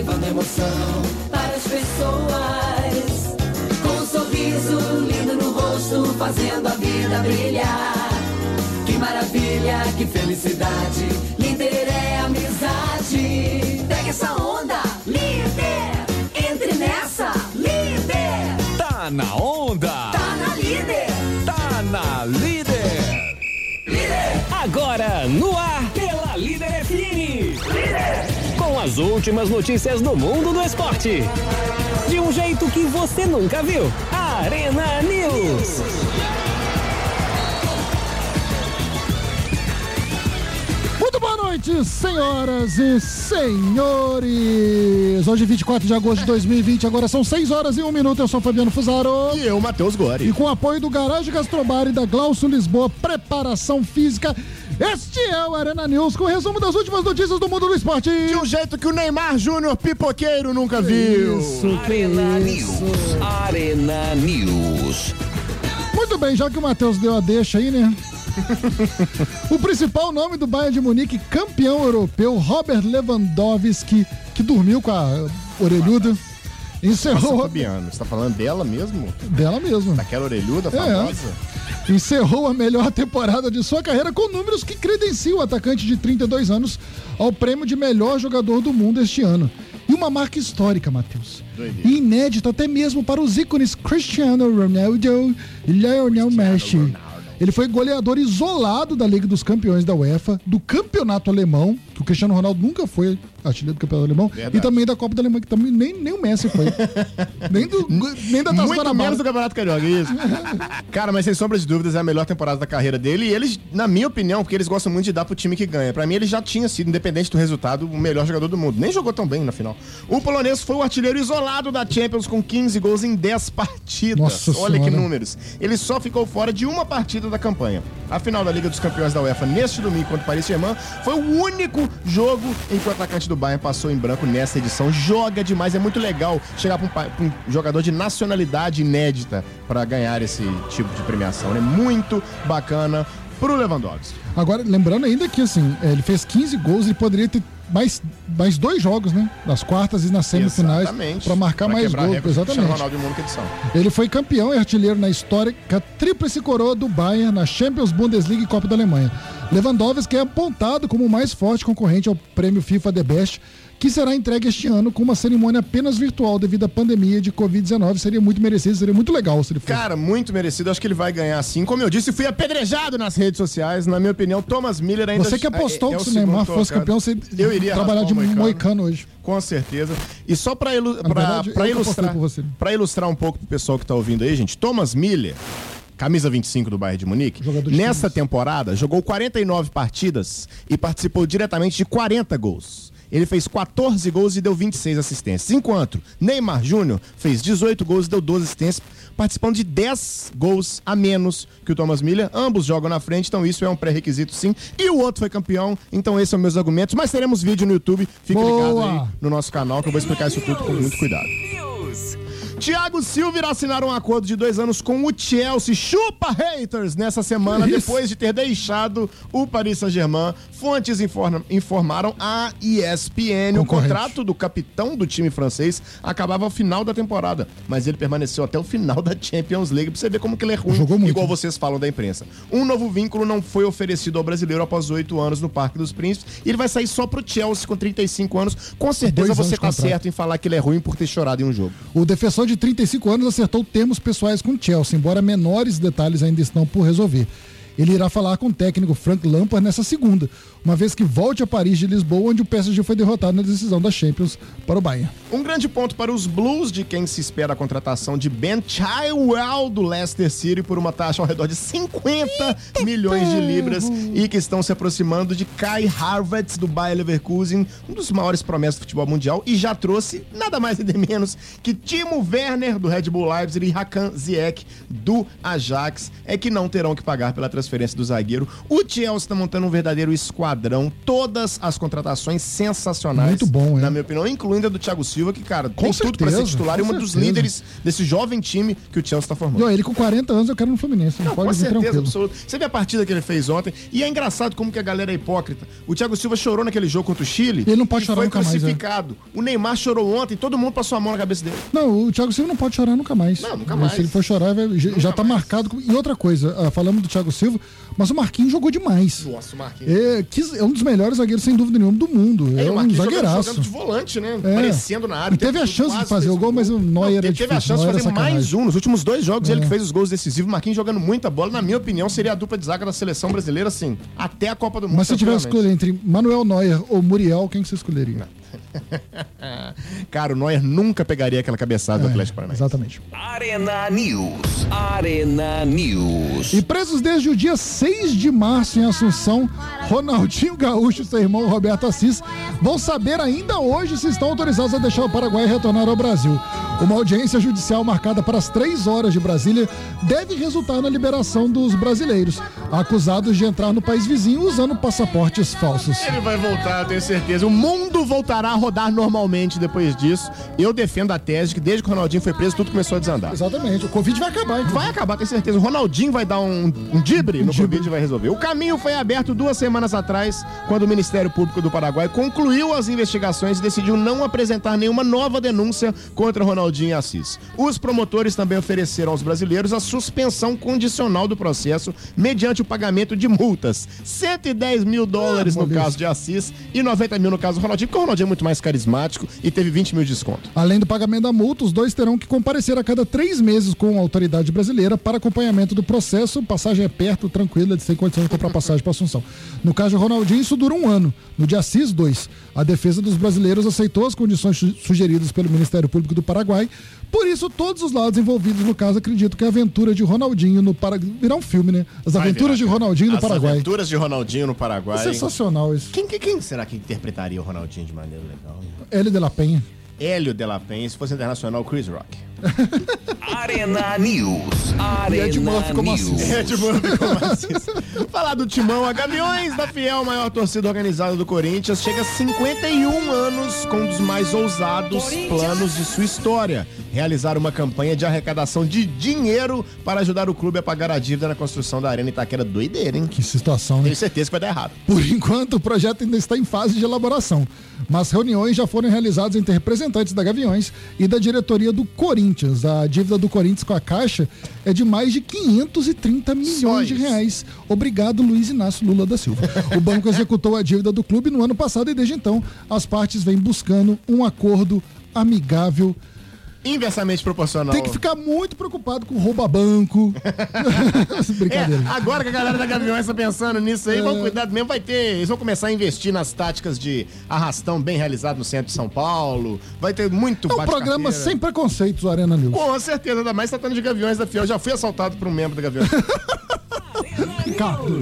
levando emoção para as pessoas. Com um sorriso lindo no rosto, fazendo a vida brilhar. Que maravilha, que felicidade. Líder é amizade. Pega essa onda, líder. Entre nessa, líder. Tá na onda! Tá na líder. Tá na líder! Líder. Agora no ar pela Líder FM. Com as últimas notícias do mundo do esporte. De um jeito que você nunca viu. Arena News. Muito boa noite, senhoras e senhores. Hoje, 24 de agosto de 2020, agora são 6 horas e 1 minuto. Eu sou Fabiano Fusaro. E eu, Matheus E Gori. com o apoio do Garagem Gastrobar e da Glaucio Lisboa, preparação física, este é o Arena News com o resumo das últimas notícias do mundo do esporte. De um jeito que o Neymar Júnior pipoqueiro nunca viu. Isso, que Arena isso. News. Arena News. Muito bem, já que o Matheus deu a deixa aí, né? o principal nome do Bayern de Munique, campeão europeu, Robert Lewandowski, que dormiu com a orelhuda, Nossa, encerrou Fabiano, você tá falando dela mesmo? dela mesmo. Daquela orelhuda É. famosa? Encerrou a melhor temporada de sua carreira com números que credenciam o atacante de 32 anos ao prêmio de melhor jogador do mundo este ano. E uma marca histórica, Matheus. Doideira. E inédita até mesmo para os ícones Cristiano Ronaldo e Lionel Messi. Ele foi goleador isolado da Liga dos Campeões da UEFA, do Campeonato Alemão, o Cristiano Ronaldo nunca foi artilheiro do Campeonato Alemão, Verdade. e também da Copa da Alemanha, que também nem, nem o Messi foi. nem, do, nem da Taça Muito Guanabara. menos do Campeonato Carioca, isso. Cara, mas sem sombra de dúvidas é a melhor temporada da carreira dele. E eles, na minha opinião, porque eles gostam muito de dar pro time que ganha. Pra mim, ele já tinha sido, independente do resultado, o melhor jogador do mundo. Nem jogou tão bem na final. O polonês foi o artilheiro isolado da Champions com 15 gols em 10 partidas. Nossa Olha que Senhora. números. Ele só ficou fora de uma partida da campanha. A final da Liga dos Campeões da UEFA neste domingo contra o Paris Saint-Germain foi o único jogo em que o atacante do Bayern passou em branco nessa edição. Joga demais, é muito legal chegar pra um, um jogador de nacionalidade inédita para ganhar esse tipo de premiação. É muito bacana pro Lewandowski. Agora, lembrando ainda que assim, é, ele fez 15 gols e poderia ter mais, mais dois jogos, né? Nas quartas e nas semifinais. Para marcar Pra mais gols. Exatamente. Ronaldo única edição. Ele foi campeão e artilheiro na histórica tríplice coroa do Bayern na Champions, Bundesliga e Copa da Alemanha. Lewandowski é apontado como o mais forte concorrente ao prêmio FIFA The Best, que será entregue este ano com uma cerimônia apenas virtual devido à pandemia de Covid-19. Seria muito merecido, seria muito legal se ele fosse. Cara, muito merecido. Acho que ele vai ganhar sim. Como eu disse, fui apedrejado nas redes sociais. Na minha opinião, Thomas Miller ainda Você que apostou é- é que o Neymar fosse campeão, você Eu iria trabalhar de Moicano. moicano hoje. Com certeza. E só pra, ilu ilustrar, pra ilustrar um pouco pro pessoal que tá ouvindo aí, gente, Thomas Miller, camisa 25 do Bayern de Munique, Jogador nessa temporada jogou 49 partidas e participou diretamente de 40 gols. Ele fez 14 gols e deu 26 assistências. Enquanto Neymar Júnior fez 18 gols e deu 12 assistências, participando de 10 gols a menos que o Thomas Miller. Ambos jogam na frente, então isso é um pré-requisito sim. E o outro foi campeão, então esses são meus argumentos. Mas teremos vídeo no YouTube, fique ligado Boa! aí no nosso canal que eu vou explicar isso tudo com muito cuidado. Thiago Silva irá assinar um acordo de dois anos com o Chelsea. Chupa haters nessa semana, depois de ter deixado o Paris Saint-Germain. Fontes informa- informaram a ESPN. O contrato do capitão do time francês acabava ao final da temporada, mas ele permaneceu até o final da Champions League. Pra você ver como que ele é ruim, Jogou muito, igual né? vocês falam da imprensa. Um novo vínculo não foi oferecido ao brasileiro após oito anos no Parque dos Príncipes. E ele vai sair só pro Chelsea com 35 anos. Com certeza você tá certo em falar que ele é ruim por ter chorado em um jogo. O defensor de 35 anos acertou termos pessoais com Chelsea, embora menores detalhes ainda estão por resolver. Ele irá falar com o técnico Frank Lampard nessa segunda, uma vez que volte a Paris de Lisboa, onde o PSG foi derrotado na decisão da Champions para o Bayern. Um grande ponto para os Blues, de quem se espera a contratação de Ben Chilwell do Leicester City por uma taxa ao redor de 50 milhões de libras e que estão se aproximando de Kai Havertz do Bayer Leverkusen, um dos maiores promessas do futebol mundial e já trouxe nada mais nada menos que Timo Werner do Red Bull Leipzig e Hakan Ziyech do Ajax, é que não terão que pagar pela transferência do zagueiro. O Chelsea está montando um verdadeiro esquadrão, todas as contratações sensacionais, Muito bom, é. na minha opinião, incluindo a do Thiago Silva, que, cara, tem tudo para ser certeza, titular e com uma dos certeza. líderes desse jovem time que o Chelsea está formando. Ó, ele com 40 anos eu quero no Fluminense. Não, Não, pode com certeza tranquilo. absoluta. Você vê a partida que ele fez ontem, e é engraçado como que a galera é hipócrita. O Thiago Silva chorou naquele jogo contra o Chile. Ele não pode chorar foi nunca mais, é. crucificado. O Neymar chorou ontem, todo mundo passou a mão na cabeça dele. Não, o Thiago Silva não pode chorar nunca mais. Não, nunca Mas mais. Se ele for chorar, vai- já, já tá marcado. com- E outra coisa, ah, falamos do Thiago Silva, mas o Marquinhos jogou demais. Nossa, o Marquinhos. É, é um dos melhores zagueiros, sem dúvida nenhuma, do mundo. É, É, um zagueiraço. jogando de volante, né? É. Aparecendo na área. E teve a chance de fazer o gol, mas o Neuer era teve, teve a difícil, chance de Neuer fazer era sacanagem. mais um. Nos últimos dois jogos, É. ele que fez os gols decisivos. O Marquinhos jogando muita bola. Na minha opinião, seria a dupla de zaga da seleção brasileira, assim, até a Copa do Mundo. Mas se tivesse escolher entre Manuel Neuer ou Muriel, quem que você escolheria? Cara, o Neuer nunca pegaria aquela cabeçada do É, Atlético Paranaense. exatamente. Arena News. Arena News. E presos desde o dia 6 de março em Assunção, Ronaldinho Gaúcho e seu irmão Roberto Assis vão saber ainda hoje se estão autorizados a deixar o Paraguai e retornar ao Brasil. Uma audiência judicial marcada para as 3 horas de Brasília deve resultar na liberação dos brasileiros, acusados de entrar no país vizinho usando passaportes falsos. Ele vai voltar, tenho certeza. O mundo voltará a rodar normalmente depois disso. Eu defendo a tese de que desde que o Ronaldinho foi preso, tudo começou a desandar. Exatamente, o Covid vai acabar. inclusive. Vai acabar, tenho certeza. O Ronaldinho vai dar um, um dibre no dibre. Covid e vai resolver. O caminho foi aberto duas semanas atrás, quando o Ministério Público do Paraguai concluiu as investigações e decidiu não apresentar nenhuma nova denúncia contra Ronaldinho e Assis. Os promotores também ofereceram aos brasileiros a suspensão condicional do processo mediante o pagamento de multas. 110 mil dólares no moleza. caso de Assis e 90 mil no caso do Ronaldinho, porque o Ronaldinho é muito mais carismático e teve 20 mil de desconto. Além do pagamento da multa, os dois terão que comparecer a cada três meses com a autoridade brasileira para acompanhamento do processo. Passagem é perto, tranquila, sem condição de comprar passagem para Assunção. No caso de Ronaldinho, isso dura um ano. No dia Assis, dois. A defesa dos brasileiros aceitou as condições su- sugeridas pelo Ministério Público do Paraguai. Por isso, todos os lados envolvidos no caso acreditam que a aventura de Ronaldinho no Paraguai. Virá um filme, né? As aventuras de Ronaldinho no As Paraguai. aventuras de Ronaldinho no Paraguai. Sensacional isso. Quem, quem, quem será que interpretaria o Ronaldinho de maneira legal? Hélio de la Penha. Hélio de la Penha, se fosse internacional, Chris Rock. Arena News. Ed Arena Murphy como News. assim? É, tipo, como assim? Falar do Timão, a Gaviões da Fiel, maior torcida organizada do Corinthians, chega a 51 anos com um dos mais ousados planos de sua história. Realizar uma campanha de arrecadação de dinheiro para ajudar o clube a pagar a dívida na construção da Arena Itaquera. Doideira, hein? Que situação, né? Tenho certeza que vai dar errado. Por enquanto, o projeto ainda está em fase de elaboração, mas reuniões já foram realizadas entre representantes da Gaviões e da diretoria do Corinthians. A dívida do Corinthians com a Caixa é de mais de 530 milhões de reais. Obrigado, Luiz Inácio Lula da Silva. O banco executou a dívida do clube no ano passado e desde então as partes vêm buscando um acordo amigável. Inversamente proporcional. Tem que ficar muito preocupado com rouba-banco. Brincadeira. É, agora que a galera da Gaviões tá pensando nisso aí, É. vão cuidado mesmo, vai ter. Eles vão começar a investir nas táticas de arrastão bem realizado no centro de São Paulo. Vai ter muito É um programa sem preconceitos, Arena News. Com certeza, ainda mais tratando de Gaviões da Fiel. Já fui assaltado por um membro da Gaviões. Ricardo.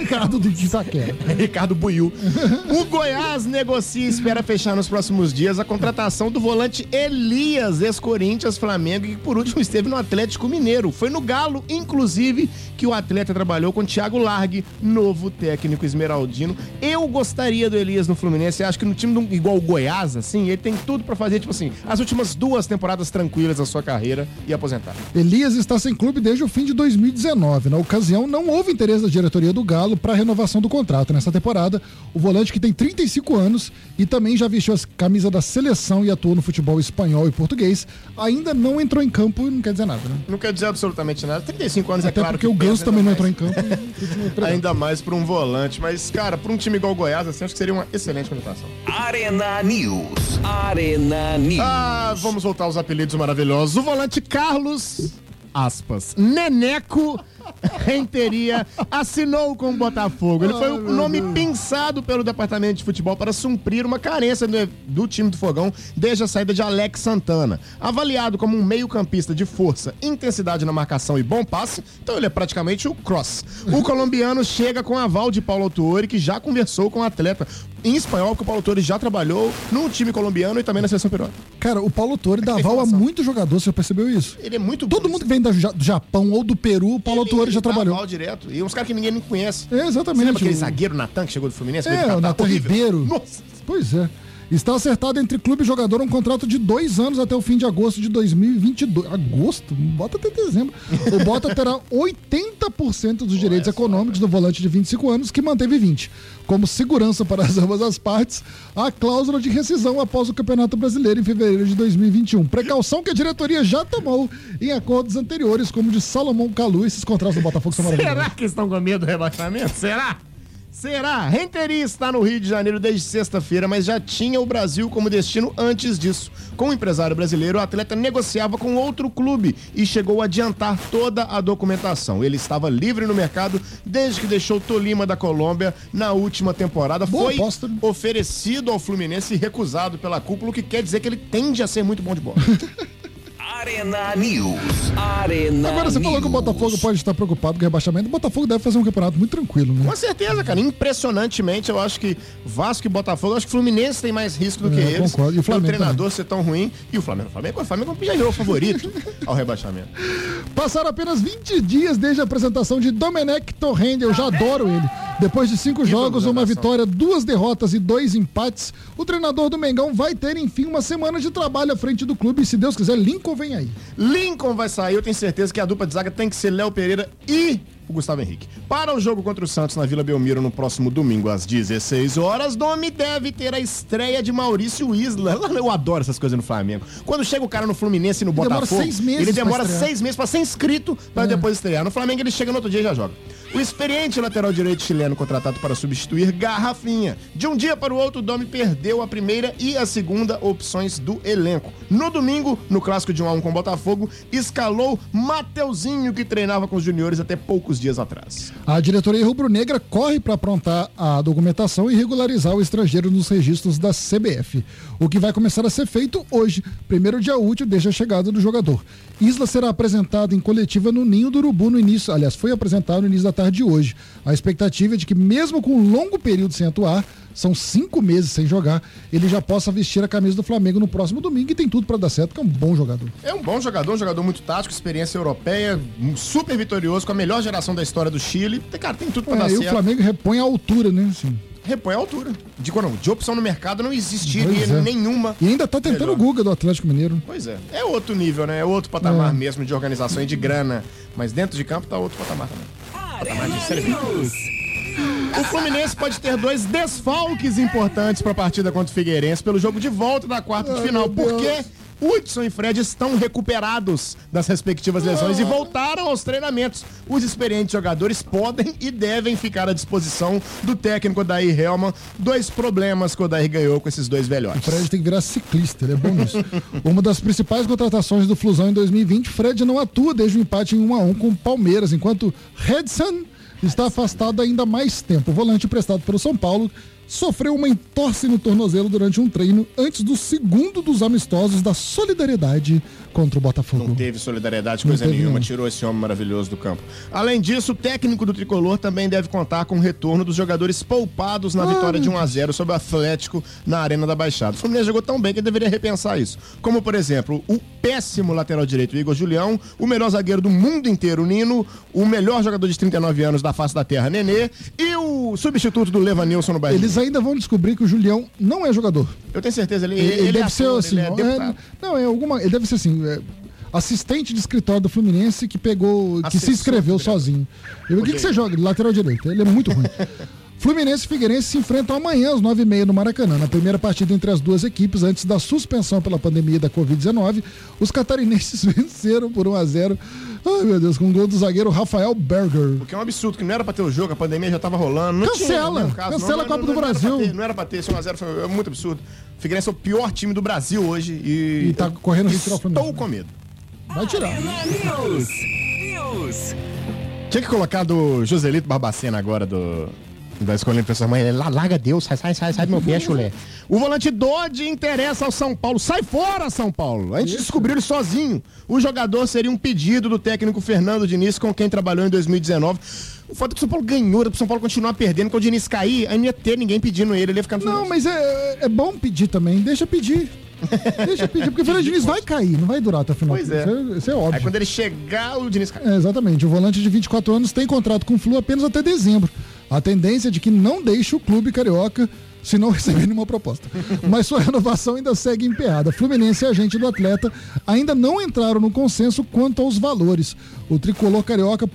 Ricardo de Itaquera. Ricardo Buiu. O Goiás negocia e espera fechar nos próximos dias a contratação do volante Elias, ex-Corinthians, Flamengo, que por último esteve no Atlético Mineiro. Foi no Galo, inclusive, que o atleta trabalhou com Thiago Largue, novo técnico esmeraldino. Eu gostaria do Elias no Fluminense. Acho que no time do- igual o Goiás, assim, ele tem tudo pra fazer, tipo assim, as últimas duas temporadas tranquilas da sua carreira e aposentar. Elias está sem clube desde o fim de 2019. Na ocasião, não houve interesse da diretoria do Galo para a renovação do contrato. Nessa temporada, o volante que tem 35 anos e também já vestiu a camisa da seleção e atuou no futebol espanhol e português, ainda não entrou em campo e não quer dizer nada, né? Não quer dizer absolutamente nada. 35 anos Até é claro porque que o Ganso pesa, também não ainda entrou mais- em campo. e. Ainda mais pra um volante. Mas, cara, pra um time igual o Goiás, assim, acho que seria uma excelente contratação. Arena News. Arena News. Ah, vamos voltar aos apelidos maravilhosos. O volante Carlos, aspas, Neneco, Renteria assinou com o Botafogo. Ele foi o nome pensado pelo departamento de futebol para suprir uma carência do, do time do Fogão desde a saída de Alex Santana. Avaliado como um meio-campista de força, intensidade na marcação e bom passe, então ele é praticamente o cross. O colombiano chega com aval de Paulo Autuori, que já conversou com o atleta em espanhol, porque o Paulo Autuori já trabalhou no time colombiano e também na seleção peruana. Cara, o Paulo Torre dá aval a muito jogador, você já percebeu isso? Ele é muito Todo bom. mundo que vem da do Japão ou do Peru, o Paulo Torre já Ele dá trabalhou. aval direto. E uns caras que ninguém nem conhece. É, exatamente. Você lembra aquele O- zagueiro Natan que chegou do Fluminense? É, o Natan. Ribeiro. Nossa. Pois é. Está acertado entre clube e jogador um contrato de dois anos até o fim de agosto de 2022. Agosto? Bota até dezembro. O Bota terá 80% dos direitos econômicos do volante de 25 anos, que manteve 20. Como segurança para as ambas as partes, a cláusula de rescisão após o Campeonato Brasileiro em fevereiro de 2021. Precaução que a diretoria já tomou em acordos anteriores, como o de Salomão Calu. Esses contratos do Botafogo são maravilhosos. Será que estão com medo do rebaixamento? Será? Será? Renteria está no Rio de Janeiro desde sexta-feira, mas já tinha o Brasil como destino antes disso. Com o empresário brasileiro, o atleta negociava com outro clube e chegou a adiantar toda a documentação. Ele estava livre no mercado desde que deixou Tolima da Colômbia na última temporada. Boa Foi aposta, né? oferecido ao Fluminense e recusado pela cúpula, o que quer dizer que ele tende a ser muito bom de bola. Arena News. Arena Agora você falou que o News. Botafogo pode estar preocupado com o rebaixamento. O Botafogo deve fazer um campeonato muito tranquilo, né? Com certeza, cara. Impressionantemente, eu acho que Vasco e Botafogo, eu acho que o Fluminense tem mais risco do É, que eles. concordo. E o Flamengo Pelo treinador ser tão ruim. E o Flamengo, o Flamengo, o Flamengo já virou favorito ao rebaixamento. Passaram apenas 20 dias desde a apresentação de Domenech Torrent, eu já adoro ele. Depois de cinco jogos, uma vitória, duas derrotas e dois empates, o treinador do Mengão vai ter, enfim, uma semana de trabalho à frente do clube e, se Deus quiser, Lincoln vem aí. Lincoln vai sair, eu tenho certeza que a dupla de zaga tem que ser Léo Pereira e o Gustavo Henrique. Para o jogo contra o Santos na Vila Belmiro no próximo domingo às 16 horas, Domi deve ter a estreia de Maurício Isla. Eu adoro essas coisas no Flamengo. Quando chega o cara no Fluminense e no demora Botafogo, seis meses ele demora seis meses pra ser inscrito pra É. depois estrear. No Flamengo ele chega no outro dia e já joga. O experiente lateral direito chileno contratado para substituir Garrafinha. De um dia para o outro, o Domi perdeu a primeira e a segunda opções do elenco. No domingo, no clássico de 1 a 1 com o Botafogo, escalou Mateuzinho, que treinava com os juniores até poucos dias atrás. A diretoria rubro-negra corre para aprontar a documentação e regularizar o estrangeiro nos registros da CBF, o que vai começar a ser feito hoje, primeiro dia útil desde a chegada do jogador. Isla será apresentado em coletiva no Ninho do Urubu no início, aliás, foi apresentado no início da tarde de hoje. A expectativa é de que, mesmo com um longo período sem atuar, são cinco meses sem jogar, ele já possa vestir a camisa do Flamengo no próximo domingo e tem tudo para dar certo, porque é um bom jogador. É um bom jogador, um jogador muito tático, experiência europeia, super vitorioso, com a melhor geração da história do Chile. Tem- Cara, tem tudo pra dar É, e o certo. Flamengo repõe a altura, né? Assim. Repõe a altura. De, não, de opção no mercado não existiria é. nenhuma. E ainda tá tentando Melhor. o Guga do Atlético Mineiro. Pois é. É outro nível, né? É outro patamar É. mesmo de organização e de grana. Mas dentro de campo tá outro patamar também. News. O Fluminense pode ter dois desfalques importantes para a partida contra o Figueirense pelo jogo de volta da quarta de final. meu Deus. Hudson e Fred estão recuperados das respectivas lesões e voltaram aos treinamentos. Os experientes jogadores podem e devem ficar à disposição do técnico Odair Helman. Dois problemas que o Odair ganhou com esses dois O velhotes. Fred tem que virar ciclista, ele é bom nisso. Uma das principais contratações do Flusão em 2020, Fred não atua desde o empate em 1 a 1 com o Palmeiras, enquanto Redson está afastado ainda mais tempo. O volante emprestado pelo São Paulo sofreu uma entorse no tornozelo durante um treino antes do segundo dos amistosos da solidariedade contra o Botafogo. Não teve solidariedade, coisa teve, nenhuma, não. tirou esse homem maravilhoso do campo. Além disso, o técnico do tricolor também deve contar com o retorno dos jogadores poupados na Ah, vitória de meu 1 a 0 sobre o Atlético na Arena da Baixada. O Fluminense jogou tão bem que deveria repensar isso. Como, por exemplo, o péssimo lateral direito, Igor Julião, o melhor zagueiro do mundo inteiro, Nino, o melhor jogador de 39 anos da face da terra, Nenê, e o substituto do Levanilson no Bahia. Eles ainda vão descobrir que o Julião não é jogador. Eu tenho certeza, ele, Ele, ele, deve é ser ator, assim, ele é é- não, é alguma. Ele deve ser assim. é, assistente de escritório do Fluminense que pegou. que se Assessor inscreveu sozinho. O que, que você joga? Lateral direito. Ele é muito ruim. Fluminense e Figueirense se enfrentam amanhã às 9h30 no Maracanã. Na primeira partida entre as duas equipes, antes da suspensão pela pandemia da Covid-19, os catarinenses venceram por 1 a 0 Ai, meu Deus, com um gol do zagueiro Rafael Berger. Porque é um absurdo, que não era pra ter o jogo, a pandemia já tava rolando. Não Cancela, tinha, no cancela a Copa do Era Brasil. pra ter, não era pra ter, esse 1x0 foi é muito absurdo. O Figueirense é o pior time do Brasil hoje e. E tá eu correndo risco o. Estou com medo. Vai tirar. News. News. Tinha que colocar do Joselito Barbacena agora, do. Da escolha professor mãe, ele, larga Deus, sai, sai, sai, sai do meu pé, chulé. O volante Dodge interessa ao São Paulo. Sai fora, São Paulo. A gente descobriu ele sozinho. O jogador seria um pedido do técnico Fernando Diniz, com quem trabalhou em 2019. O fato é que o São Paulo ganhou, o São Paulo continuar perdendo, quando o Diniz cair, aí não ia ter ninguém pedindo ele, ele ia ficar no Não, mas é, é bom pedir também. Deixa pedir. Deixa pedir, porque o Fernando Diniz vai cair, não vai durar até o final. Pois é. Isso é, isso é óbvio. Aí quando ele chegar, o Diniz cai. É, exatamente. O volante de 24 anos tem contrato com o Flu apenas até dezembro. A tendência é de que não deixe o clube carioca se não receber nenhuma proposta. Mas sua renovação ainda segue emperrada. Fluminense e agente do atleta ainda não entraram no consenso quanto aos valores. O tricolor carioca,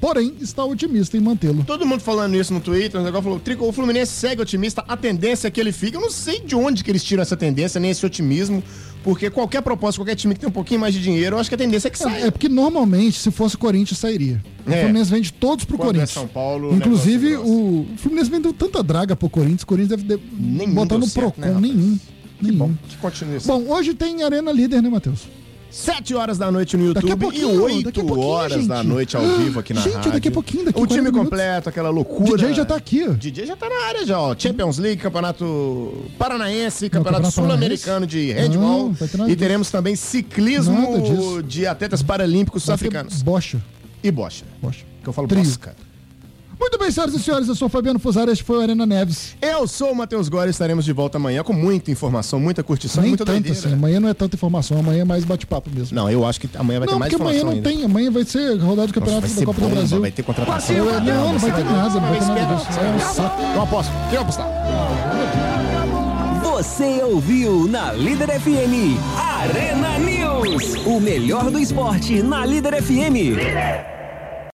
porém, está otimista em mantê-lo. Todo mundo falando isso no Twitter, o negócio falou, "Trico- o Fluminense segue otimista, a tendência é que ele fica. Eu não sei de onde que eles tiram essa tendência, nem esse otimismo, porque qualquer proposta, qualquer time que tem um pouquinho mais de dinheiro, eu acho que a tendência é que É, saia. é porque normalmente, se fosse Corinthians, sairia. O É. Fluminense vende todos pro Quando é Corinthians. São Paulo, o Inclusive, negócio o, o Fluminense vendeu tanta draga pro Corinthians, o Corinthians deve de- Nenhum botar no certo, Procon. né, nenhum. Que nenhum. bom, que continue assim. Bom, hoje tem Arena Líder, né, Matheus? 7 horas da noite no Daqui a YouTube e pouquinho, 8 daqui a pouquinho, horas gente. da noite ao vivo aqui na Gente, rádio. daqui a pouquinho, daqui O time 40 minutos. completo, aquela O loucura. DJ já tá aqui, ó. O DJ já tá na área já, ó. Champions League, Campeonato Paranaense, Campeonato Campeonato Sul-Americano de Handball. Não, E teremos também ciclismo de atletas paralímpicos Vai sul-africanos. Bocha. E bocha. Bocha. Que eu falo Trio. cara. Muito bem, senhoras e senhores, eu sou o Fabiano Fusaro, este foi o Arena Neves. Eu sou o Matheus Gore, estaremos de volta amanhã com muita informação, muita curtição Nem muita tanto doideira. assim, amanhã não é tanta informação, amanhã é mais bate-papo mesmo. Não, eu acho que amanhã vai Não, ter mais porque amanhã não ainda. tem, amanhã vai ser rodada do Nossa, campeonato vai da ser Copa bomba, do Brasil. vai ter contratação. Não, não vai ter nada, não vai ter nada disso. É um saco. Aposto. Quem vai apostar? Você ouviu na Líder FM Arena News. O melhor do esporte na Líder FM.